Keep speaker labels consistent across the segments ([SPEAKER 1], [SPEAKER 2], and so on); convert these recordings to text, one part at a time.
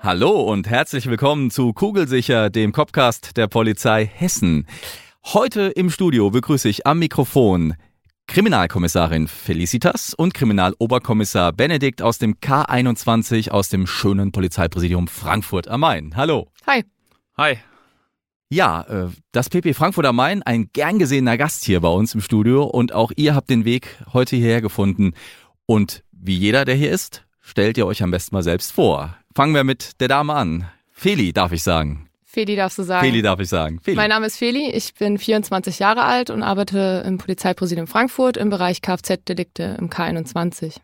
[SPEAKER 1] Hallo und herzlich willkommen zu Kugelsicher, dem Copcast der Polizei Hessen. Heute im Studio begrüße ich am Mikrofon Kriminalkommissarin Felicitas und Kriminaloberkommissar Benedikt aus dem K21 aus dem schönen Polizeipräsidium Frankfurt am Main. Hallo.
[SPEAKER 2] Hi.
[SPEAKER 3] Hi.
[SPEAKER 1] Ja, äh, das PP Frankfurt am Main, ein gern gesehener Gast hier bei uns im Studio und auch ihr habt den Weg heute hierher gefunden. Und wie jeder, der hier ist, stellt ihr euch am besten mal selbst vor. Fangen wir mit der Dame an. Feli, darf ich sagen.
[SPEAKER 2] Feli darfst du sagen.
[SPEAKER 1] Feli darf ich sagen. Feli.
[SPEAKER 2] Mein Name ist Feli, ich bin 24 Jahre alt und arbeite im Polizeipräsidium Frankfurt im Bereich Kfz-Delikte im K21.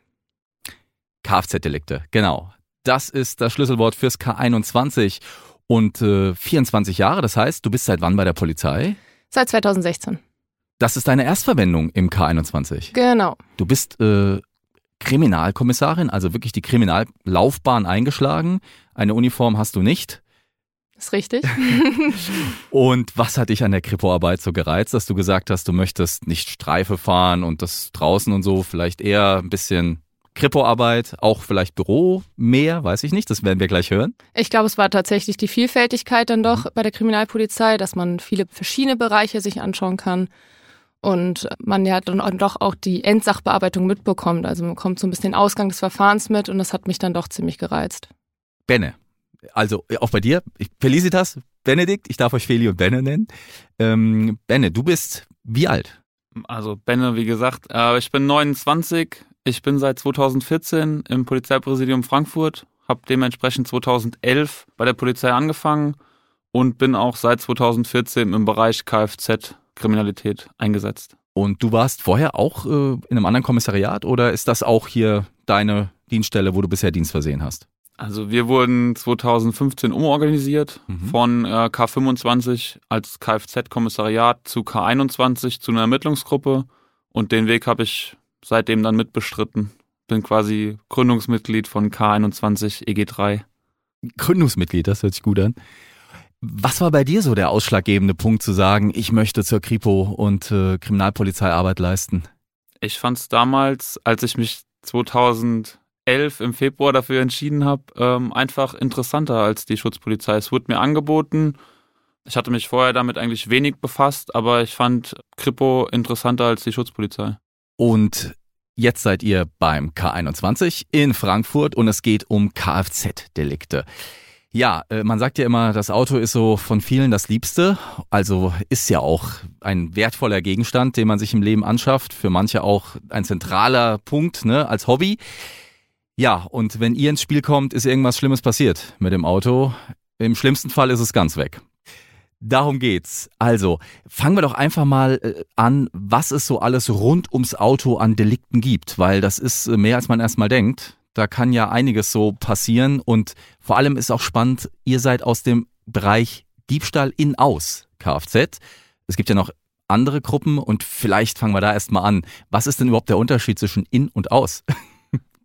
[SPEAKER 1] Kfz-Delikte, genau. Das ist das Schlüsselwort fürs K21 und äh, 24 Jahre. Das heißt, du bist seit wann bei der Polizei?
[SPEAKER 2] Seit 2016.
[SPEAKER 1] Das ist deine Erstverwendung im K21.
[SPEAKER 2] Genau.
[SPEAKER 1] Du bist äh, Kriminalkommissarin, also wirklich die Kriminallaufbahn eingeschlagen. Eine Uniform hast du nicht.
[SPEAKER 2] Ist richtig.
[SPEAKER 1] Und was hat dich an der Kripo-Arbeit so gereizt, dass du gesagt hast, du möchtest nicht Streife fahren und das draußen und so, vielleicht eher ein bisschen Kripo-Arbeit, auch vielleicht Büro mehr, weiß ich nicht, das werden wir gleich hören.
[SPEAKER 2] Ich glaube, es war tatsächlich die Vielfältigkeit dann doch bei der Kriminalpolizei, dass man viele verschiedene Bereiche sich anschauen kann und man ja dann doch auch die Endsachbearbeitung mitbekommt. Also man bekommt so ein bisschen den Ausgang des Verfahrens mit und das hat mich dann doch ziemlich gereizt.
[SPEAKER 1] Benne, also auch bei dir, ich, Felicitas, Benedikt, ich darf euch Feli und Benne nennen. Ähm, Benne, du bist wie alt?
[SPEAKER 3] Also Benne, wie gesagt, äh, ich bin 29, ich bin seit 2014 im Polizeipräsidium Frankfurt, habe dementsprechend 2011 bei der Polizei angefangen und bin auch seit 2014 im Bereich Kfz-Kriminalität eingesetzt.
[SPEAKER 1] Und du warst vorher auch äh, in einem anderen Kommissariat oder ist das auch hier deine Dienststelle, wo du bisher Dienst versehen hast?
[SPEAKER 3] Also wir wurden 2015 umorganisiert
[SPEAKER 1] Mhm.
[SPEAKER 3] von äh, K25 als Kfz-Kommissariat zu K21 zu einer Ermittlungsgruppe und den Weg habe ich seitdem dann mitbestritten. Bin quasi Gründungsmitglied von K21 EG3.
[SPEAKER 1] Gründungsmitglied, das hört sich gut an. Was war bei dir so der ausschlaggebende Punkt zu sagen, ich möchte zur Kripo und äh, Kriminalpolizeiarbeit leisten?
[SPEAKER 3] Ich fand es damals, als ich mich 2011 im Februar dafür entschieden habe, ähm, einfach interessanter als die Schutzpolizei. Es wurde mir angeboten. Ich hatte mich vorher damit eigentlich wenig befasst, aber ich fand Kripo interessanter als die Schutzpolizei.
[SPEAKER 1] Und jetzt seid ihr beim K21 in Frankfurt und es geht um Kfz-Delikte. Ja, äh, man sagt ja immer, das Auto ist so von vielen das Liebste. Also ist ja auch ein wertvoller Gegenstand, den man sich im Leben anschafft. Für manche auch ein zentraler Punkt ne, als Hobby. Ja, und wenn ihr ins Spiel kommt, ist irgendwas Schlimmes passiert mit dem Auto. Im schlimmsten Fall ist es ganz weg. Darum geht's. Also, fangen wir doch einfach mal äh, an, was es so alles rund ums Auto an Delikten gibt, weil das ist äh, mehr als man erstmal denkt. Da kann ja einiges so passieren und vor allem ist auch spannend, ihr seid aus dem Bereich Diebstahl in aus Kfz. Es gibt ja noch andere Gruppen und vielleicht fangen wir da erstmal an. Was ist denn überhaupt der Unterschied zwischen in und aus?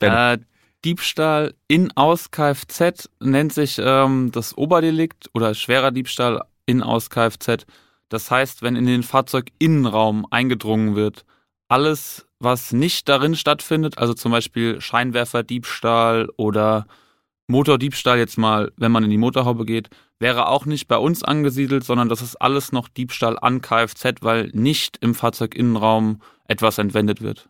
[SPEAKER 3] Äh, Diebstahl in aus Kfz nennt sich ähm, das Oberdelikt oder schwerer Diebstahl in aus Kfz. Das heißt, wenn in den Fahrzeuginnenraum eingedrungen wird, alles, was nicht darin stattfindet, also zum Beispiel Scheinwerferdiebstahl oder Motordiebstahl jetzt mal, wenn man in die Motorhaube geht, wäre auch nicht bei uns angesiedelt, sondern das ist alles noch Diebstahl an Kfz, weil nicht im Fahrzeuginnenraum etwas entwendet wird.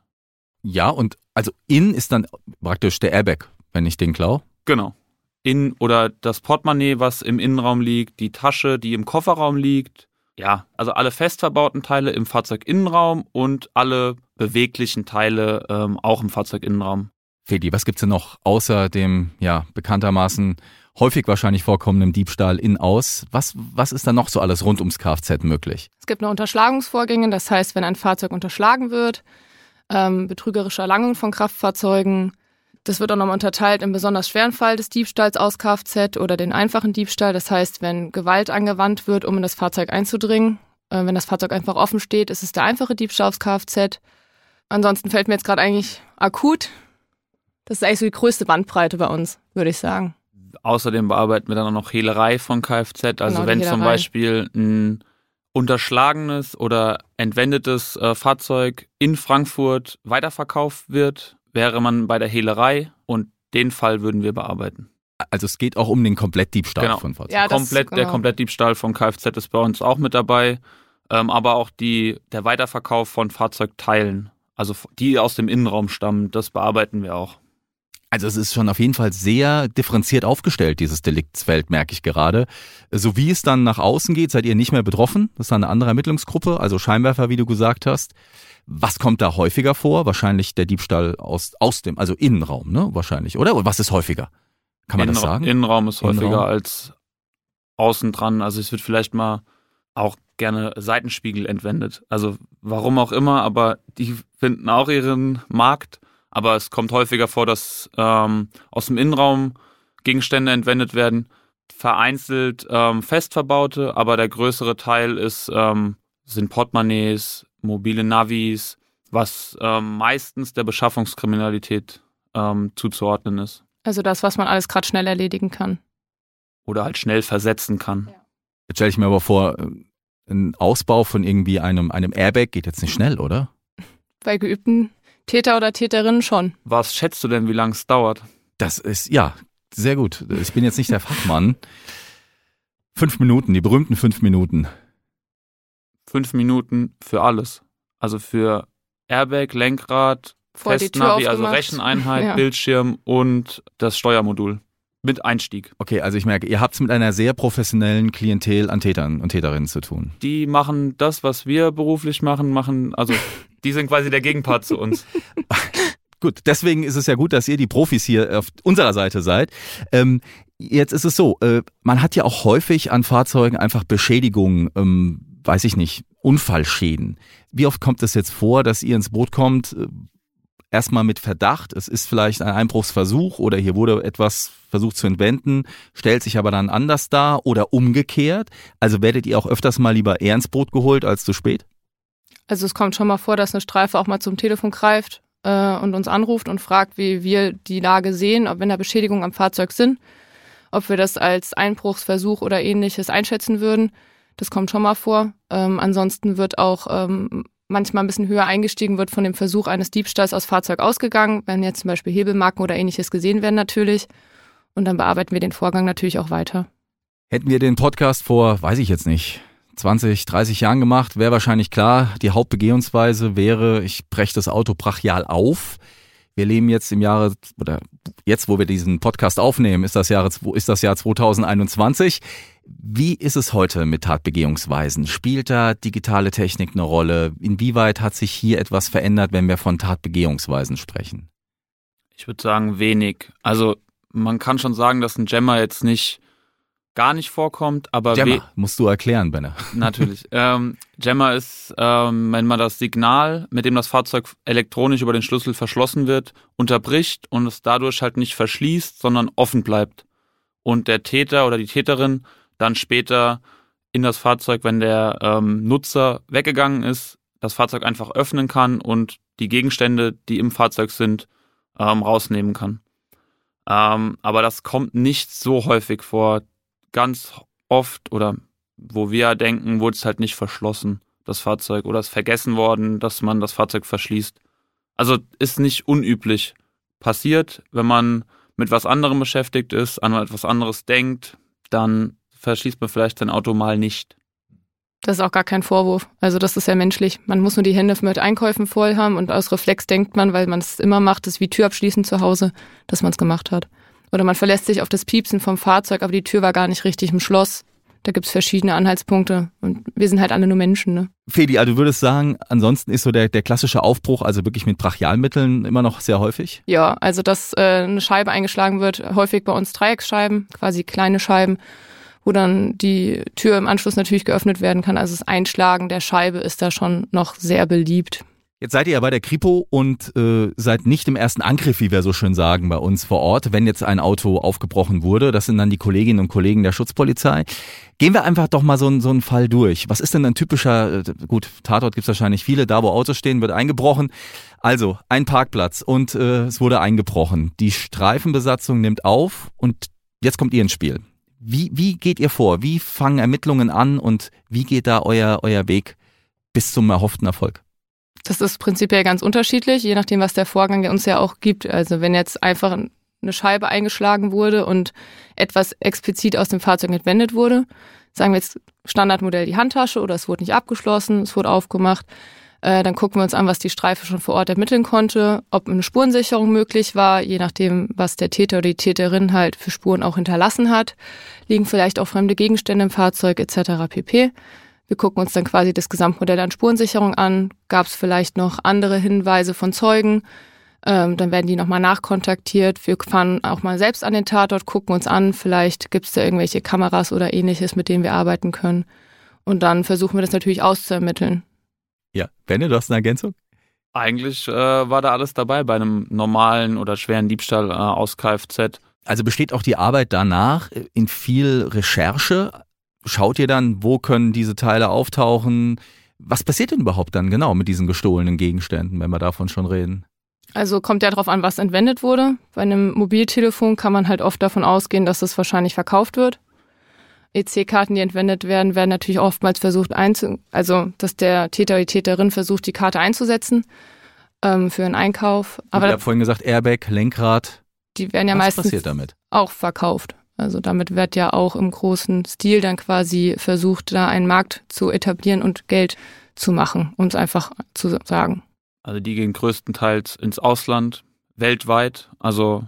[SPEAKER 1] Ja, und also in ist dann praktisch der Airbag, wenn ich den klau.
[SPEAKER 3] Genau. In oder das Portemonnaie, was im Innenraum liegt, die Tasche, die im Kofferraum liegt. Ja, also alle fest verbauten Teile im Fahrzeuginnenraum und alle beweglichen Teile ähm, auch im Fahrzeuginnenraum.
[SPEAKER 1] Fedi, was gibt's denn noch außer dem ja bekanntermaßen häufig wahrscheinlich vorkommenden Diebstahl in aus? Was was ist da noch so alles rund ums Kfz möglich?
[SPEAKER 2] Es gibt noch Unterschlagungsvorgänge, das heißt, wenn ein Fahrzeug unterschlagen wird, ähm, betrügerische Erlangung von Kraftfahrzeugen, Das wird auch nochmal unterteilt im besonders schweren Fall des Diebstahls aus Kfz oder den einfachen Diebstahl. Das heißt, wenn Gewalt angewandt wird, um in das Fahrzeug einzudringen. Äh, wenn das Fahrzeug einfach offen steht, ist es der einfache Diebstahl aufs Kfz. Ansonsten fällt mir jetzt gerade eigentlich akut. Das ist eigentlich so die größte Bandbreite bei uns, würde ich sagen.
[SPEAKER 3] Außerdem bearbeiten wir dann auch noch Hehlerei von Kfz. Also
[SPEAKER 2] Genau,
[SPEAKER 3] wenn zum. Beispiel ein unterschlagenes oder entwendetes äh, Fahrzeug in Frankfurt weiterverkauft wird, wäre man bei der Hehlerei und den Fall würden wir bearbeiten.
[SPEAKER 1] Also es geht auch um den Komplettdiebstahl
[SPEAKER 3] Genau.
[SPEAKER 1] von Fahrzeugen.
[SPEAKER 2] Ja,
[SPEAKER 3] Komplett, Der
[SPEAKER 2] genau.
[SPEAKER 3] Komplettdiebstahl vom Kfz ist bei uns auch mit dabei, ähm, aber auch die, der Weiterverkauf von Fahrzeugteilen, also die aus dem Innenraum stammen, das bearbeiten wir auch.
[SPEAKER 1] Also es ist schon auf jeden Fall sehr differenziert aufgestellt, dieses Deliktsfeld, merke ich gerade. So wie es dann nach außen geht, seid ihr nicht mehr betroffen. Das ist dann eine andere Ermittlungsgruppe, also Scheinwerfer, wie du gesagt hast. Was kommt da häufiger vor? Wahrscheinlich der Diebstahl aus, aus dem, also Innenraum, ne? Wahrscheinlich, oder? Und was ist häufiger? Kann man das
[SPEAKER 3] Innenra-
[SPEAKER 1] sagen?
[SPEAKER 3] Innenraum ist häufiger
[SPEAKER 1] Innenraum.
[SPEAKER 3] als außen dran. Also es wird vielleicht mal auch gerne Seitenspiegel entwendet. Also warum auch immer, aber die finden auch ihren Markt. Aber es kommt häufiger vor, dass ähm, aus dem Innenraum Gegenstände entwendet werden. Vereinzelt ähm, fest verbaute, aber der größere Teil ist, ähm, sind Portemonnaies, mobile Navis, was ähm, meistens der Beschaffungskriminalität ähm, zuzuordnen ist.
[SPEAKER 2] Also das, was man alles gerade schnell erledigen kann.
[SPEAKER 3] oder halt schnell versetzen kann.
[SPEAKER 1] Jetzt stelle ich mir aber vor, äh, ein Ausbau von irgendwie einem, einem Airbag geht jetzt nicht schnell, oder?
[SPEAKER 2] Bei geübten Täter oder Täterinnen schon.
[SPEAKER 3] Was schätzt du denn, wie lange es dauert?
[SPEAKER 1] Das ist, ja, sehr gut. Ich bin jetzt nicht der Fachmann. Fünf Minuten, die berühmten fünf Minuten.
[SPEAKER 3] Fünf Minuten für alles. Also für Airbag, Lenkrad,
[SPEAKER 2] Tür
[SPEAKER 3] Festnavi, also. Recheneinheit,
[SPEAKER 2] Ja.
[SPEAKER 3] Bildschirm und das Steuermodul mit Einstieg.
[SPEAKER 1] Okay, also ich merke, ihr habt es mit einer sehr professionellen Klientel an Tätern und Täterinnen zu tun.
[SPEAKER 3] Die machen das, was wir beruflich machen, machen, also die sind quasi der Gegenpart zu uns.
[SPEAKER 1] Gut, deswegen ist es ja gut, dass ihr die Profis hier auf unserer Seite seid. Ähm, jetzt ist es so, äh, man hat ja auch häufig an Fahrzeugen einfach Beschädigungen, ähm, weiß ich nicht, Unfallschäden. Wie oft kommt es jetzt vor, dass ihr ins Boot kommt, äh, erstmal mit Verdacht, es ist vielleicht ein Einbruchsversuch oder hier wurde etwas versucht zu entwenden, stellt sich aber dann anders dar oder umgekehrt? Also werdet ihr auch öfters mal lieber eher ins Boot geholt als zu spät?
[SPEAKER 2] Also es kommt schon mal vor, dass eine Streife auch mal zum Telefon greift äh, und uns anruft und fragt, wie wir die Lage sehen, ob wenn da Beschädigungen am Fahrzeug sind, ob wir das als Einbruchsversuch oder ähnliches einschätzen würden. Das kommt schon mal vor. Ähm, ansonsten wird auch ähm, manchmal ein bisschen höher eingestiegen, wird von dem Versuch eines Diebstahls aus Fahrzeug ausgegangen, wenn jetzt zum Beispiel Hebelmarken oder ähnliches gesehen werden natürlich. Und dann bearbeiten wir den Vorgang natürlich auch weiter.
[SPEAKER 1] Hätten wir den Podcast vor, weiß ich jetzt nicht, 20, 30 Jahren gemacht, wäre wahrscheinlich klar, die Hauptbegehungsweise wäre, ich breche das Auto brachial auf. Wir leben jetzt im Jahre, oder jetzt, wo wir diesen Podcast aufnehmen, ist das, Jahre, ist das Jahr 2021. Wie ist es heute mit Tatbegehungsweisen? Spielt da digitale Technik eine Rolle? Inwieweit hat sich hier etwas verändert, wenn wir von Tatbegehungsweisen sprechen?
[SPEAKER 3] Ich würde sagen, wenig. Also man kann schon sagen, dass ein Jammer jetzt nicht gar nicht vorkommt, aber
[SPEAKER 1] Gemma, musst du erklären, Benne.
[SPEAKER 3] Natürlich. ähm, Jammer ist, ähm, wenn man das Signal, mit dem das Fahrzeug elektronisch über den Schlüssel verschlossen wird, unterbricht und es dadurch halt nicht verschließt, sondern offen bleibt. Und der Täter oder die Täterin dann später in das Fahrzeug, wenn der ähm, Nutzer weggegangen ist, das Fahrzeug einfach öffnen kann und die Gegenstände, die im Fahrzeug sind, ähm, rausnehmen kann. Ähm, aber das kommt nicht so häufig vor. Ganz oft oder wo wir denken, wurde es halt nicht verschlossen, das Fahrzeug, oder ist vergessen worden, dass man das Fahrzeug verschließt. Also ist nicht unüblich. Passiert, wenn man mit was anderem beschäftigt ist, an etwas anderes denkt, dann verschließt man vielleicht sein Auto mal nicht.
[SPEAKER 2] Das ist auch gar kein Vorwurf. Also das ist ja menschlich. Man muss nur die Hände mit Einkäufen voll haben und aus Reflex denkt man, weil man es immer macht, das ist wie Tür abschließen zu Hause, dass man es gemacht hat. Oder man verlässt sich auf das Piepsen vom Fahrzeug, aber die Tür war gar nicht richtig im Schloss. Da gibt's verschiedene Anhaltspunkte und wir sind halt alle nur Menschen. Ne?
[SPEAKER 1] Fedi, also du würdest sagen, ansonsten ist so der, der klassische Aufbruch, also wirklich mit Brachialmitteln, immer noch sehr häufig?
[SPEAKER 2] Ja, also dass äh, eine Scheibe eingeschlagen wird, häufig bei uns Dreiecksscheiben, quasi kleine Scheiben, wo dann die Tür im Anschluss natürlich geöffnet werden kann. Also das Einschlagen der Scheibe ist da schon noch sehr beliebt.
[SPEAKER 1] Jetzt seid ihr ja bei der Kripo und äh, seid nicht im ersten Angriff, wie wir so schön sagen, bei uns vor Ort, wenn jetzt ein Auto aufgebrochen wurde. Das sind dann die Kolleginnen und Kollegen der Schutzpolizei. Gehen wir einfach doch mal so, so einen Fall durch. Was ist denn ein typischer, äh, gut, Tatort gibt's wahrscheinlich viele, da wo Autos stehen, wird eingebrochen. Also, ein Parkplatz und äh, es wurde eingebrochen. Die Streifenbesatzung nimmt auf und jetzt kommt ihr ins Spiel. Wie, wie geht ihr vor? Wie fangen Ermittlungen an und wie geht da euer, euer Weg bis zum erhofften Erfolg?
[SPEAKER 2] Das ist prinzipiell ganz unterschiedlich, je nachdem, was der Vorgang uns ja auch gibt. Also wenn jetzt einfach eine Scheibe eingeschlagen wurde und etwas explizit aus dem Fahrzeug entwendet wurde, sagen wir jetzt Standardmodell die Handtasche oder es wurde nicht abgeschlossen, es wurde aufgemacht, äh, dann gucken wir uns an, was die Streife schon vor Ort ermitteln konnte, ob eine Spurensicherung möglich war, je nachdem, was der Täter oder die Täterin halt für Spuren auch hinterlassen hat. Liegen vielleicht auch fremde Gegenstände im Fahrzeug etc. pp. Wir gucken uns dann quasi das Gesamtmodell an Spurensicherung an. Gab es vielleicht noch andere Hinweise von Zeugen? Ähm, dann werden die nochmal nachkontaktiert. Wir fahren auch mal selbst an den Tatort, gucken uns an. Vielleicht gibt es da irgendwelche Kameras oder ähnliches, mit denen wir arbeiten können. Und dann versuchen wir das natürlich auszuermitteln.
[SPEAKER 1] Ja, Benne, du hast eine Ergänzung?
[SPEAKER 3] Eigentlich äh, war da alles dabei bei einem normalen oder schweren Diebstahl äh, aus Kfz.
[SPEAKER 1] Also besteht auch die Arbeit danach in viel Recherche, schaut ihr dann, wo können diese Teile auftauchen? Was passiert denn überhaupt dann genau mit diesen gestohlenen Gegenständen, wenn wir davon schon reden?
[SPEAKER 2] Also kommt ja darauf an, was entwendet wurde. Bei einem Mobiltelefon kann man halt oft davon ausgehen, dass es wahrscheinlich verkauft wird. EC-Karten, die entwendet werden, werden natürlich oftmals versucht einzu, also dass der Täter oder die Täterin versucht, die Karte einzusetzen ähm, für einen Einkauf.
[SPEAKER 1] Aber ich habe vorhin gesagt, Airbag, Lenkrad.
[SPEAKER 2] Die werden ja
[SPEAKER 1] was
[SPEAKER 2] meistens
[SPEAKER 1] passiert damit?
[SPEAKER 2] auch verkauft. Also damit wird ja auch im großen Stil dann quasi versucht, da einen Markt zu etablieren und Geld zu machen, um es einfach zu sagen.
[SPEAKER 3] Also die gehen größtenteils ins Ausland, weltweit. Also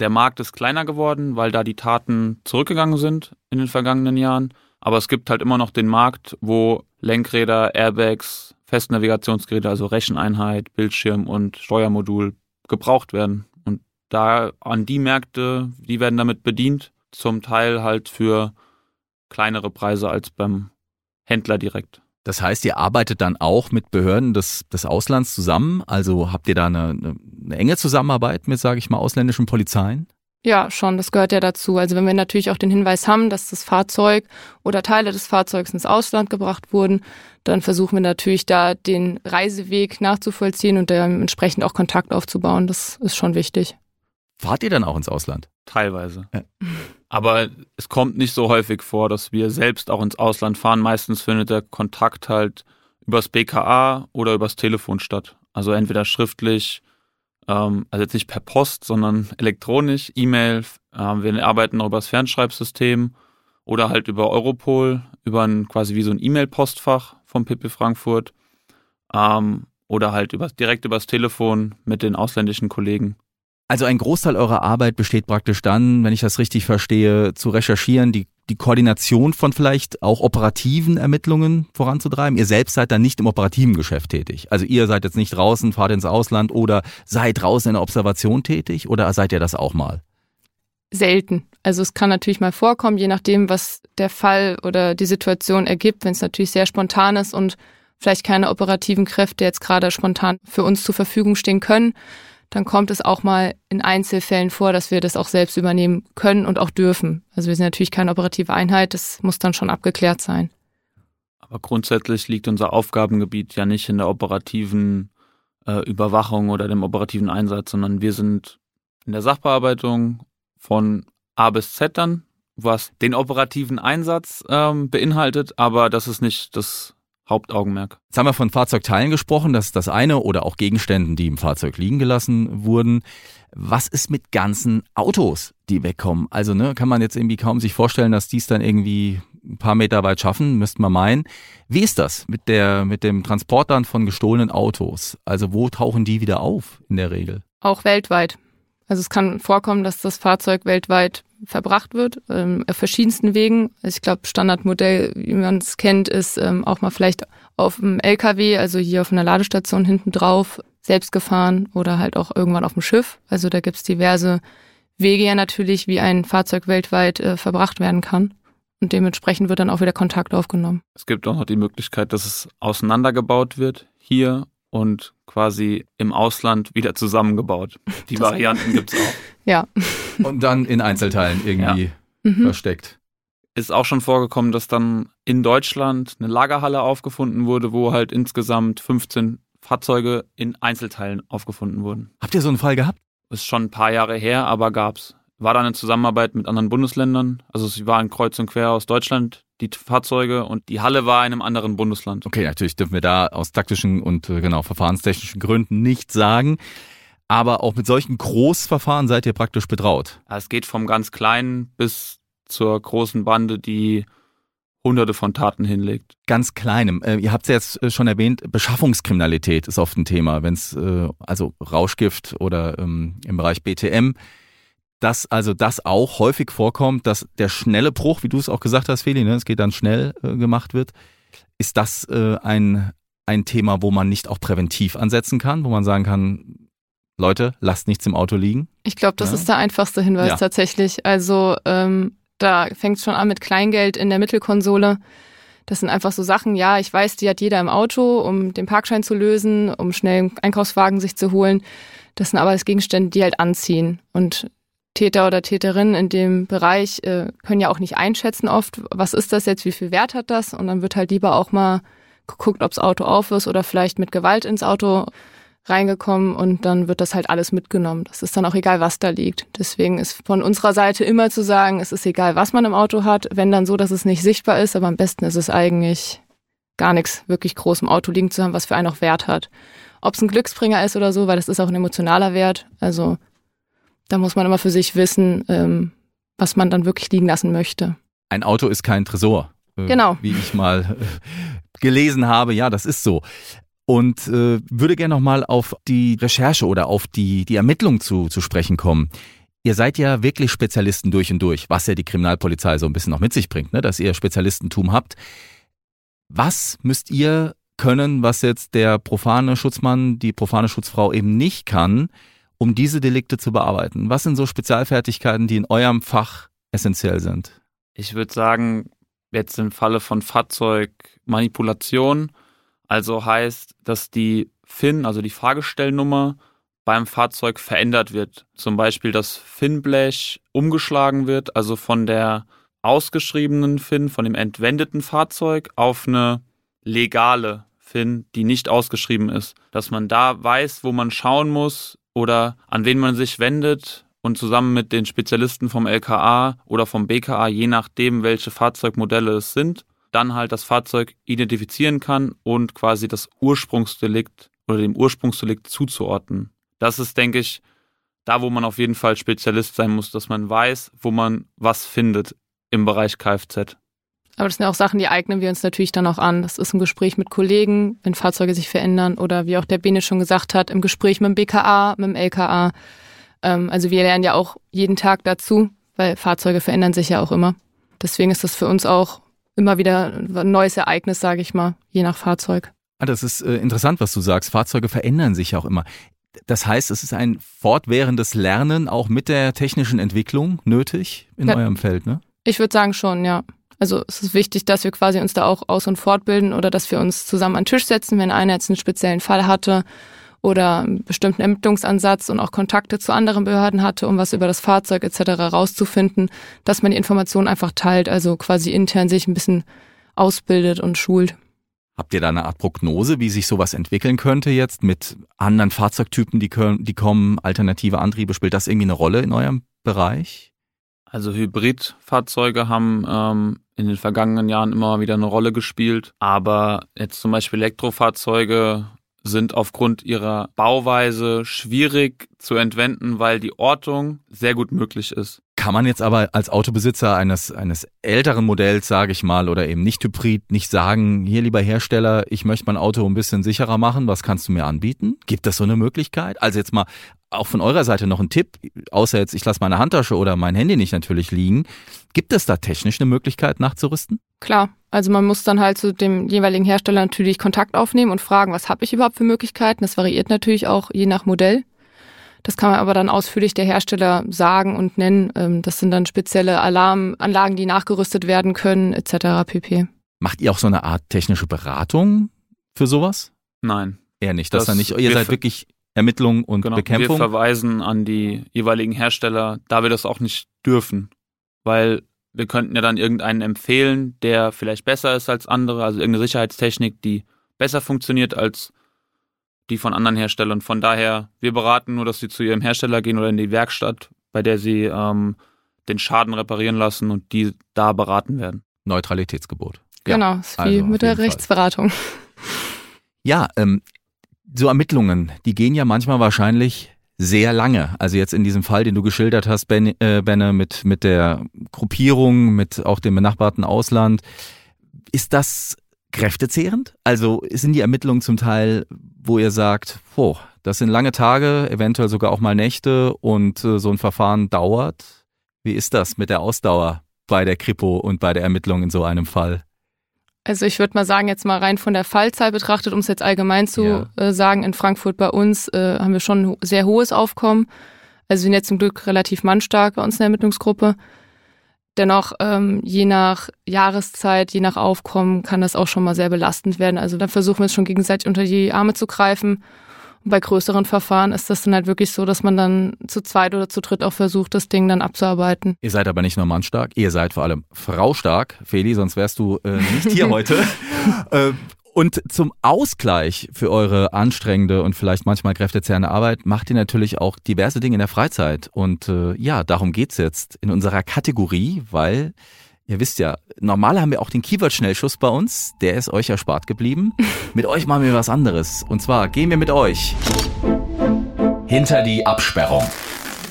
[SPEAKER 3] der Markt ist kleiner geworden, weil da die Taten zurückgegangen sind in den vergangenen Jahren. Aber es gibt halt immer noch den Markt, wo Lenkräder, Airbags, Festnavigationsgeräte, also Recheneinheit, Bildschirm und Steuermodul gebraucht werden. Und da an die Märkte, die werden damit bedient zum Teil halt für kleinere Preise als beim Händler direkt.
[SPEAKER 1] Das heißt, ihr arbeitet dann auch mit Behörden des, des Auslands zusammen? Also habt ihr da eine, eine, eine enge Zusammenarbeit mit, sage ich mal, ausländischen Polizeien?
[SPEAKER 2] Ja, schon, das gehört ja dazu. Also wenn wir natürlich auch den Hinweis haben, dass das Fahrzeug oder Teile des Fahrzeugs ins Ausland gebracht wurden, dann versuchen wir natürlich da den Reiseweg nachzuvollziehen und dementsprechend auch Kontakt aufzubauen. Das ist schon wichtig.
[SPEAKER 1] Fahrt ihr dann auch ins Ausland?
[SPEAKER 3] Teilweise. Ja. Aber es kommt nicht so häufig vor, dass wir selbst auch ins Ausland fahren. Meistens findet der Kontakt halt übers BKA oder übers Telefon statt. Also entweder schriftlich, ähm, also jetzt nicht per Post, sondern elektronisch, E-Mail. Äh, wir arbeiten auch übers Fernschreibsystem oder halt über Europol, über ein quasi wie so ein E-Mail-Postfach vom PP Frankfurt. Ähm, oder halt übers, direkt übers Telefon mit den ausländischen Kollegen.
[SPEAKER 1] Also ein Großteil eurer Arbeit besteht praktisch dann, wenn ich das richtig verstehe, zu recherchieren, die, die Koordination von vielleicht auch operativen Ermittlungen voranzutreiben. Ihr selbst seid dann nicht im operativen Geschäft tätig. Also ihr seid jetzt nicht draußen, fahrt ins Ausland oder seid draußen in der Observation tätig oder seid ihr das auch mal?
[SPEAKER 2] Selten. Also es kann natürlich mal vorkommen, je nachdem, was der Fall oder die Situation ergibt, wenn es natürlich sehr spontan ist und vielleicht keine operativen Kräfte jetzt gerade spontan für uns zur Verfügung stehen können dann kommt es auch mal in Einzelfällen vor, dass wir das auch selbst übernehmen können und auch dürfen. Also wir sind natürlich keine operative Einheit, das muss dann schon abgeklärt sein.
[SPEAKER 3] Aber grundsätzlich liegt unser Aufgabengebiet ja nicht in der operativen äh, Überwachung oder dem operativen Einsatz, sondern wir sind in der Sachbearbeitung von A bis Z dann, was den operativen Einsatz ähm, beinhaltet, aber das ist nicht das Hauptaugenmerk.
[SPEAKER 1] Jetzt haben wir von Fahrzeugteilen gesprochen, das ist das eine, oder auch Gegenständen, die im Fahrzeug liegen gelassen wurden. Was ist mit ganzen Autos, die wegkommen? Also ne, kann man jetzt irgendwie kaum sich vorstellen, dass die es dann irgendwie ein paar Meter weit schaffen, müsste man meinen. Wie ist das mit der mit dem Transport dann von gestohlenen Autos? Also wo tauchen die wieder auf in der Regel?
[SPEAKER 2] Auch weltweit. Also es kann vorkommen, dass das Fahrzeug weltweit verbracht wird, ähm, auf verschiedensten Wegen. Ich glaube, Standardmodell, wie man es kennt, ist ähm, auch mal vielleicht auf dem LKW, also hier auf einer Ladestation hinten drauf, selbst gefahren oder halt auch irgendwann auf dem Schiff. Also da gibt's diverse Wege ja natürlich, wie ein Fahrzeug weltweit äh, verbracht werden kann. Und dementsprechend wird dann auch wieder Kontakt aufgenommen.
[SPEAKER 3] Es gibt auch noch die Möglichkeit, dass es auseinandergebaut wird hier und quasi im Ausland wieder zusammengebaut. Die
[SPEAKER 2] Das-
[SPEAKER 3] Varianten gibt's auch.
[SPEAKER 2] Ja.
[SPEAKER 1] Und dann in Einzelteilen irgendwie
[SPEAKER 2] Mhm.
[SPEAKER 1] versteckt.
[SPEAKER 3] Ist auch schon vorgekommen, dass dann in Deutschland eine Lagerhalle aufgefunden wurde, wo halt insgesamt 15 Fahrzeuge in Einzelteilen aufgefunden wurden.
[SPEAKER 1] Habt ihr so einen Fall gehabt?
[SPEAKER 3] Ist schon ein paar Jahre her, aber gab's. War da eine Zusammenarbeit mit anderen Bundesländern. Also sie waren kreuz und quer aus Deutschland, die Fahrzeuge, und die Halle war in einem anderen Bundesland.
[SPEAKER 1] Okay, natürlich dürfen wir da aus taktischen und äh, genau verfahrenstechnischen Gründen nichts sagen. Aber auch mit solchen Großverfahren seid ihr praktisch betraut.
[SPEAKER 3] Es geht vom ganz kleinen bis zur großen Bande, die hunderte von Taten hinlegt.
[SPEAKER 1] Ganz kleinem. Äh, ihr habt es jetzt äh, schon erwähnt, Beschaffungskriminalität ist oft ein Thema, wenn es also Rauschgift oder ähm, im Bereich BTM, dass also das auch häufig vorkommt, dass der schnelle Bruch, wie du es auch gesagt hast, Feli, ne, es geht dann schnell äh, gemacht wird. Ist das äh, ein, ein Thema, wo man nicht auch präventiv ansetzen kann, wo man sagen kann, Leute, lasst nichts im Auto liegen?
[SPEAKER 2] Ich glaube, das
[SPEAKER 1] Ja.
[SPEAKER 2] ist der einfachste Hinweis
[SPEAKER 1] Ja.
[SPEAKER 2] tatsächlich. Also ähm, da fängt es schon an mit Kleingeld in der Mittelkonsole. Das sind einfach so Sachen, ja, ich weiß, die hat jeder im Auto, um den Parkschein zu lösen, um schnell einen Einkaufswagen sich zu holen. Das sind aber alles Gegenstände, die halt anziehen. Und Täter oder Täterinnen in dem Bereich äh, können ja auch nicht einschätzen oft, was ist das jetzt, wie viel Wert hat das? Und dann wird halt lieber auch mal geguckt, ob's Auto auf ist oder vielleicht mit Gewalt ins Auto reingekommen und dann wird das halt alles mitgenommen. Das ist dann auch egal, was da liegt. Deswegen ist von unserer Seite immer zu sagen, es ist egal, was man im Auto hat, wenn dann so, dass es nicht sichtbar ist, aber am besten ist es eigentlich gar nichts wirklich groß im Auto liegen zu haben, was für einen auch Wert hat. Ob es ein Glücksbringer ist oder so, weil das ist auch ein emotionaler Wert. Also da muss man immer für sich wissen, ähm, was man dann wirklich liegen lassen möchte.
[SPEAKER 1] Ein Auto ist kein Tresor. äh,
[SPEAKER 2] Genau.
[SPEAKER 1] Wie ich mal äh, gelesen habe. Ja, das ist so. Und äh, würde gerne nochmal auf die Recherche oder auf die, die Ermittlung zu, zu sprechen kommen. Ihr seid ja wirklich Spezialisten durch und durch, was ja die Kriminalpolizei so ein bisschen noch mit sich bringt, ne? dass ihr Spezialistentum habt. Was müsst ihr können, was jetzt der profane Schutzmann, die profane Schutzfrau eben nicht kann, um diese Delikte zu bearbeiten? Was sind so Spezialfertigkeiten, die in eurem Fach essentiell sind?
[SPEAKER 3] Ich würde sagen, jetzt im Falle von Fahrzeugmanipulation, also heißt, dass die FIN, also die Fahrgestellnummer, beim Fahrzeug verändert wird. Zum Beispiel das FIN-Blech umgeschlagen wird, also von der ausgeschriebenen FIN, von dem entwendeten Fahrzeug auf eine legale FIN, die nicht ausgeschrieben ist. Dass man da weiß, wo man schauen muss oder an wen man sich wendet und zusammen mit den Spezialisten vom LKA oder vom BKA, je nachdem, welche Fahrzeugmodelle es sind, dann halt das Fahrzeug identifizieren kann und quasi das Ursprungsdelikt oder dem Ursprungsdelikt zuzuordnen. Das ist, denke ich, da, wo man auf jeden Fall Spezialist sein muss, dass man weiß, wo man was findet im Bereich Kfz.
[SPEAKER 2] Aber das sind ja auch Sachen, die eignen wir uns natürlich dann auch an. Das ist ein Gespräch mit Kollegen, wenn Fahrzeuge sich verändern oder wie auch der Bene schon gesagt hat, im Gespräch mit dem BKA, mit dem LKA. Ähm, also wir lernen ja auch jeden Tag dazu, weil Fahrzeuge verändern sich ja auch immer. Deswegen ist das für uns auch immer wieder ein neues Ereignis, sage ich mal, je nach Fahrzeug.
[SPEAKER 1] Ah, das ist äh, interessant, was du sagst. Fahrzeuge verändern sich ja auch immer. Das heißt, es ist ein fortwährendes Lernen auch mit der technischen Entwicklung nötig in
[SPEAKER 2] Ja.
[SPEAKER 1] eurem Feld, ne?
[SPEAKER 2] Ich würde sagen schon, ja. Also es ist wichtig, dass wir quasi uns da auch aus- und fortbilden oder dass wir uns zusammen an den Tisch setzen, wenn einer jetzt einen speziellen Fall hatte oder einen bestimmten Ermittlungsansatz und auch Kontakte zu anderen Behörden hatte, um was über das Fahrzeug etc. rauszufinden, dass man die Informationen einfach teilt, also quasi intern sich ein bisschen ausbildet und schult.
[SPEAKER 1] Habt ihr da eine Art Prognose, wie sich sowas entwickeln könnte jetzt mit anderen Fahrzeugtypen, die, können, die kommen, alternative Antriebe? Spielt das irgendwie eine Rolle in eurem Bereich?
[SPEAKER 3] Also Hybridfahrzeuge haben ähm, in den vergangenen Jahren immer wieder eine Rolle gespielt, aber jetzt zum Beispiel Elektrofahrzeuge sind aufgrund ihrer Bauweise schwierig zu entwenden, weil die Ortung sehr gut möglich ist.
[SPEAKER 1] Kann man jetzt aber als Autobesitzer eines, eines älteren Modells, sage ich mal, oder eben nicht Hybrid, nicht sagen, hier lieber Hersteller, ich möchte mein Auto ein bisschen sicherer machen, was kannst du mir anbieten? Gibt es so eine Möglichkeit? Also jetzt mal auch von eurer Seite noch ein Tipp, außer jetzt, ich lasse meine Handtasche oder mein Handy nicht natürlich liegen. Gibt es da technisch eine Möglichkeit nachzurüsten?
[SPEAKER 2] Klar, also man muss dann halt zu dem jeweiligen Hersteller natürlich Kontakt aufnehmen und fragen, was habe ich überhaupt für Möglichkeiten. Das variiert natürlich auch je nach Modell. Das kann man aber dann ausführlich der Hersteller sagen und nennen. Ähm, Das sind dann spezielle Alarmanlagen, die nachgerüstet werden können, etc. pp.
[SPEAKER 1] Macht ihr auch so eine Art technische Beratung für sowas?
[SPEAKER 3] Nein.
[SPEAKER 1] Eher nicht. Das
[SPEAKER 3] Das-
[SPEAKER 1] dann nicht, ihr seid wirklich Ermittlung und
[SPEAKER 3] Genau. Wir
[SPEAKER 1] Bekämpfung.
[SPEAKER 3] verweisen an die jeweiligen Hersteller, da wir das auch nicht dürfen. Weil wir könnten ja dann irgendeinen empfehlen, der vielleicht besser ist als andere, also irgendeine Sicherheitstechnik, die besser funktioniert als die von anderen Herstellern. Von daher, wir beraten nur, dass sie zu ihrem Hersteller gehen oder in die Werkstatt, bei der sie ähm, den Schaden reparieren lassen und die da beraten werden.
[SPEAKER 1] Neutralitätsgebot. Ja.
[SPEAKER 2] Genau, ist wie
[SPEAKER 1] also
[SPEAKER 2] mit der
[SPEAKER 1] Fall.
[SPEAKER 2] Rechtsberatung.
[SPEAKER 1] Ja, ähm, so Ermittlungen, die gehen ja manchmal wahrscheinlich sehr lange. Also jetzt in diesem Fall, den du geschildert hast, ben, äh, Benne, mit, mit der Gruppierung, mit auch dem benachbarten Ausland. Ist das kräftezehrend? Also sind die Ermittlungen zum Teil, wo ihr sagt, boah, das sind lange Tage, eventuell sogar auch mal Nächte und äh, so ein Verfahren dauert? Wie ist das mit der Ausdauer bei der Kripo und bei der Ermittlung in so einem Fall?
[SPEAKER 2] Also ich würde mal sagen, jetzt mal rein von der Fallzahl betrachtet, um es jetzt allgemein zu
[SPEAKER 1] Ja.
[SPEAKER 2] äh, sagen, in Frankfurt bei uns äh, haben wir schon ein sehr hohes Aufkommen. Also wir sind jetzt zum Glück relativ mannstark bei uns in der Ermittlungsgruppe. Dennoch, ähm, je nach Jahreszeit, je nach Aufkommen, kann das auch schon mal sehr belastend werden. Also dann versuchen wir es schon gegenseitig unter die Arme zu greifen. Und bei größeren Verfahren ist das dann halt wirklich so, dass man dann zu zweit oder zu dritt auch versucht, das Ding dann abzuarbeiten.
[SPEAKER 1] Ihr seid aber nicht nur mannstark, ihr seid vor allem Frau stark, Feli, sonst wärst du äh, nicht hier heute. äh, und zum Ausgleich für eure anstrengende und vielleicht manchmal kräftezehrende Arbeit macht ihr natürlich auch diverse Dinge in der Freizeit. Und äh, ja, darum geht's jetzt in unserer Kategorie, weil ihr wisst ja, normal haben wir auch den Keyword-Schnellschuss bei uns. Der ist euch erspart geblieben. Mit euch machen wir was anderes. Und zwar gehen wir mit euch
[SPEAKER 4] Hinter die Absperrung.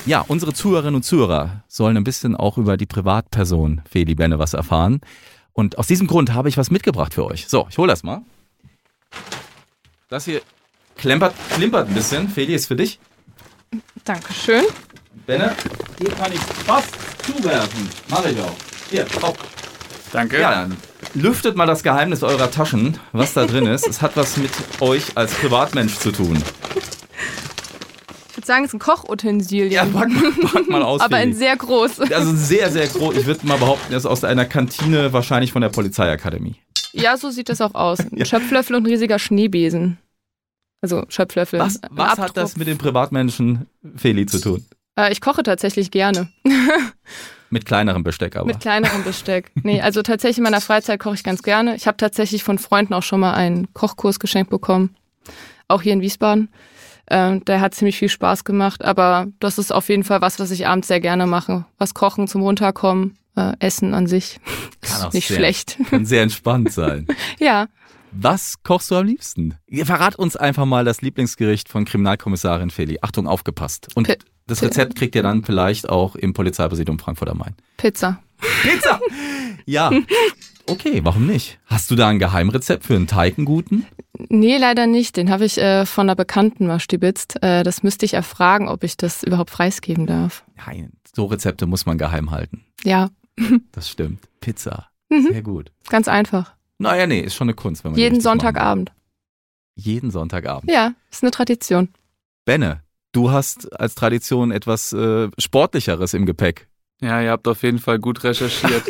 [SPEAKER 1] Ja, unsere Zuhörerinnen und Zuhörer sollen ein bisschen auch über die Privatperson Feli Benne was erfahren. Und aus diesem Grund habe ich was mitgebracht für euch. So, ich hole das mal. Das hier klempert, klimpert ein bisschen. Feli ist für dich.
[SPEAKER 2] Dankeschön.
[SPEAKER 1] Benne, hier kann ich fast zuwerfen. Mache ich auch. Hier, hopp.
[SPEAKER 3] Danke.
[SPEAKER 1] Ja, dann lüftet mal das Geheimnis eurer Taschen, was da drin ist. Es hat was mit euch als Privatmensch zu tun.
[SPEAKER 2] Ich würde sagen, es ist ein Kochutensilien.
[SPEAKER 1] Ja, pack, mal- pack mal aus,
[SPEAKER 2] aber ein sehr groß.
[SPEAKER 1] Also sehr, sehr groß. Ich würde mal behaupten, er ist aus einer Kantine, wahrscheinlich von der Polizeiakademie.
[SPEAKER 2] Ja, so sieht das auch aus. Ein Schöpflöffel und ein riesiger Schneebesen. Also Schöpflöffel.
[SPEAKER 1] Was, was hat das mit dem Privatmenschen Feli zu tun?
[SPEAKER 2] Äh, ich koche tatsächlich gerne.
[SPEAKER 1] Mit kleinerem Besteck aber.
[SPEAKER 2] Mit kleinerem Besteck. Nee, also tatsächlich in meiner Freizeit koche ich ganz gerne. Ich habe tatsächlich von Freunden auch schon mal einen Kochkurs geschenkt bekommen. Auch hier in Wiesbaden. Ähm, der hat ziemlich viel Spaß gemacht. Aber das ist auf jeden Fall was, was ich abends sehr gerne mache. Was kochen zum Runterkommen. Äh, Essen an sich.
[SPEAKER 1] Kann auch
[SPEAKER 2] Ist nicht
[SPEAKER 1] sehr-
[SPEAKER 2] schlecht.
[SPEAKER 1] Kann sehr entspannt sein.
[SPEAKER 2] ja.
[SPEAKER 1] Was kochst du am liebsten? Verrat uns einfach mal das Lieblingsgericht von Kriminalkommissarin Feli. Achtung, aufgepasst. Und
[SPEAKER 2] Pi-
[SPEAKER 1] das Rezept kriegt ihr dann vielleicht auch im Polizeipräsidium Frankfurt am Main.
[SPEAKER 2] Pizza.
[SPEAKER 1] Pizza! Ja. Okay, warum nicht? Hast du da ein Geheimrezept für einen Teigenguten?
[SPEAKER 2] Nee, leider nicht. Den habe ich äh, von einer Bekannten mal stibitzt. Äh, das müsste ich erfragen, ob ich das überhaupt preisgeben darf.
[SPEAKER 1] Nein, so Rezepte muss man geheim halten.
[SPEAKER 2] Ja,
[SPEAKER 1] Das stimmt. Pizza.
[SPEAKER 2] Mhm.
[SPEAKER 1] Sehr gut.
[SPEAKER 2] ganz einfach.
[SPEAKER 1] Naja, nee, ist schon eine Kunst, wenn man
[SPEAKER 2] Jeden. Sonntagabend.
[SPEAKER 1] Jeden Sonntagabend.
[SPEAKER 2] Ja, ist eine Tradition.
[SPEAKER 1] Benne, du hast als Tradition etwas äh, Sportlicheres im Gepäck.
[SPEAKER 3] Ja, ihr habt auf jeden Fall gut recherchiert.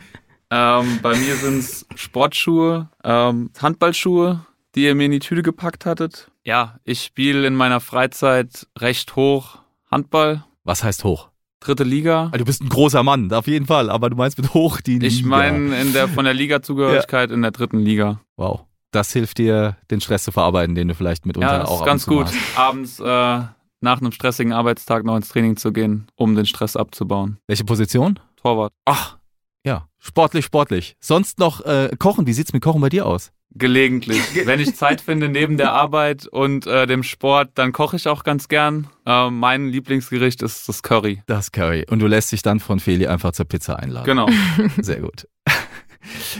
[SPEAKER 3] ähm, bei mir sind's Sportschuhe, ähm, Handballschuhe, die ihr mir in die Tüte gepackt hattet. Ja, ich spiele in meiner Freizeit recht hoch Handball,
[SPEAKER 1] Was heißt hoch?
[SPEAKER 3] dritte Liga.
[SPEAKER 1] Ah, Du bist ein großer Mann, auf jeden Fall, aber du meinst mit hoch die
[SPEAKER 3] Ich meine in der von der Liga-Zugehörigkeit in der dritten Liga.
[SPEAKER 1] Wow. Das hilft dir, den Stress zu verarbeiten, den du vielleicht mitunter
[SPEAKER 3] Ja, das
[SPEAKER 1] auch
[SPEAKER 3] ist ganz gut, abends äh, nach einem stressigen Arbeitstag noch ins Training zu gehen, um den Stress abzubauen.
[SPEAKER 1] Welche Position?
[SPEAKER 3] Torwart.
[SPEAKER 1] Ach, ja, sportlich, sportlich. Sonst noch äh, Kochen. Wie sieht's mit Kochen bei dir aus?
[SPEAKER 3] Gelegentlich. Wenn ich Zeit finde neben der Arbeit und äh, dem Sport, dann koche ich auch ganz gern. Äh, mein Lieblingsgericht ist das Curry.
[SPEAKER 1] Das Curry. Und du lässt dich dann von Feli einfach zur Pizza einladen.
[SPEAKER 3] Genau.
[SPEAKER 1] Sehr gut.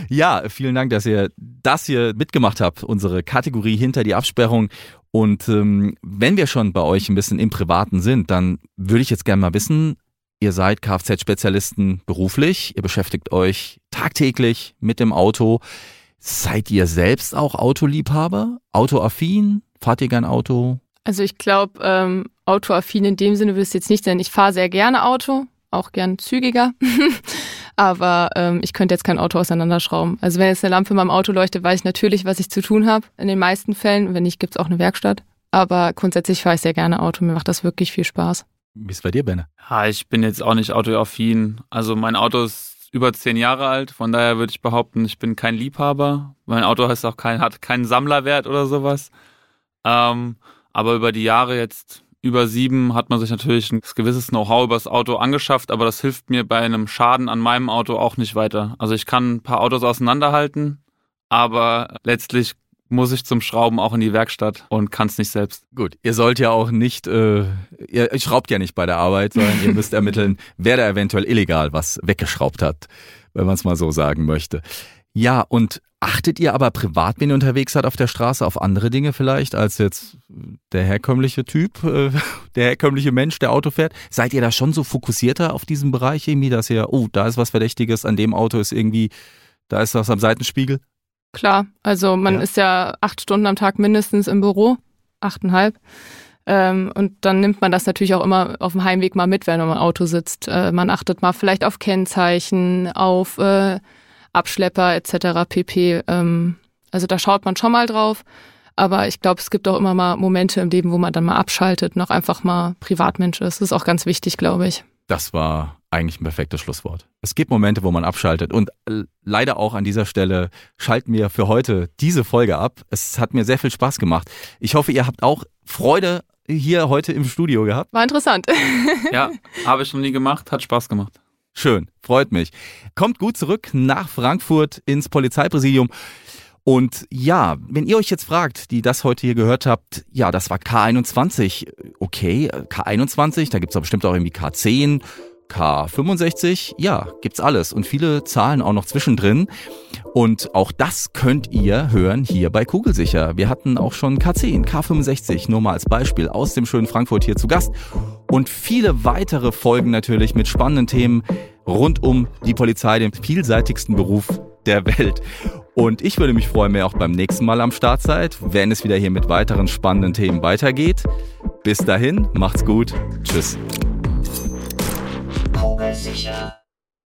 [SPEAKER 1] Ja, vielen Dank, dass ihr das hier mitgemacht habt, unsere Kategorie hinter die Absperrung. Und ähm, wenn wir schon bei euch ein bisschen im Privaten sind, dann würde ich jetzt gerne mal wissen, ihr seid Kfz-Spezialisten beruflich, ihr beschäftigt euch tagtäglich mit dem Auto. Seid ihr selbst auch Autoliebhaber? Autoaffin? Fahrt ihr gern Auto?
[SPEAKER 2] Also ich glaube, ähm, autoaffin in dem Sinne will es jetzt nicht sein. Ich fahre sehr gerne Auto, auch gern zügiger. aber ähm, ich könnte jetzt kein Auto auseinanderschrauben. Also wenn jetzt eine Lampe in meinem Auto leuchtet, weiß ich natürlich, was ich zu tun habe. In den meisten Fällen, wenn nicht, gibt's auch eine Werkstatt. Aber grundsätzlich fahre ich sehr gerne Auto. Mir macht das wirklich viel Spaß.
[SPEAKER 1] Wie ist bei dir, Benne?
[SPEAKER 3] Ja, ich bin jetzt auch nicht autoaffin. Also mein Auto ist über zehn Jahre alt, von daher würde ich behaupten, ich bin kein Liebhaber. Mein Auto heißt auch kein, hat keinen Sammlerwert oder sowas. Ähm, aber über die Jahre jetzt über sieben hat man sich natürlich ein gewisses Know-how über das Auto angeschafft, aber das hilft mir bei einem Schaden an meinem Auto auch nicht weiter. Also ich kann ein paar Autos auseinanderhalten, aber letztlich muss ich zum Schrauben auch in die Werkstatt und kann es nicht selbst.
[SPEAKER 1] Gut, ihr sollt ja auch nicht, äh, ihr schraubt ja nicht bei der Arbeit, sondern ihr müsst ermitteln, wer da eventuell illegal was weggeschraubt hat, wenn man es mal so sagen möchte. Ja, und achtet ihr aber privat, wenn ihr unterwegs seid auf der Straße, auf andere Dinge vielleicht, als jetzt der herkömmliche Typ, äh, der herkömmliche Mensch, der Auto fährt? Seid ihr da schon so fokussierter auf diesem Bereich irgendwie, dass ihr, oh, da ist was Verdächtiges, an dem Auto ist irgendwie, da ist was am Seitenspiegel?
[SPEAKER 2] Klar, also man
[SPEAKER 1] Ja.
[SPEAKER 2] ist ja acht Stunden am Tag mindestens im Büro, achteinhalb. Ähm, und dann nimmt man das natürlich auch immer auf dem Heimweg mal mit, wenn man im Auto sitzt. Äh, man achtet mal vielleicht auf Kennzeichen, auf äh, Abschlepper etc. pp. Ähm, also da schaut man schon mal drauf. Aber ich glaube, es gibt auch immer mal Momente im Leben, wo man dann mal abschaltet, noch einfach mal Privatmensch ist. Das ist auch ganz wichtig, glaube ich.
[SPEAKER 1] Das war eigentlich ein perfektes Schlusswort. Es gibt Momente, wo man abschaltet und äh, leider auch an dieser Stelle schalten wir für heute diese Folge ab. Es hat mir sehr viel Spaß gemacht. Ich hoffe, ihr habt auch Freude hier heute im Studio gehabt.
[SPEAKER 2] War interessant.
[SPEAKER 3] Ja, habe ich noch nie gemacht, hat Spaß gemacht.
[SPEAKER 1] Schön, freut mich. Kommt gut zurück nach Frankfurt ins Polizeipräsidium. Und ja, wenn ihr euch jetzt fragt, die das heute hier gehört habt, ja, das war K21. Okay, K21, da gibt's doch bestimmt auch irgendwie K10, K65. Ja, gibt's alles. Und viele Zahlen auch noch zwischendrin. Und auch das könnt ihr hören hier bei Kugelsicher. Wir hatten auch schon K10, K65, nur mal als Beispiel aus dem schönen Frankfurt hier zu Gast. Und viele weitere Folgen natürlich mit spannenden Themen rund um die Polizei, den vielseitigsten Beruf der Welt. Und ich würde mich freuen, wenn ihr auch beim nächsten Mal am Start seid, wenn es wieder hier mit weiteren spannenden Themen weitergeht. Bis dahin, macht's gut. Tschüss.
[SPEAKER 5] Kugelsicher.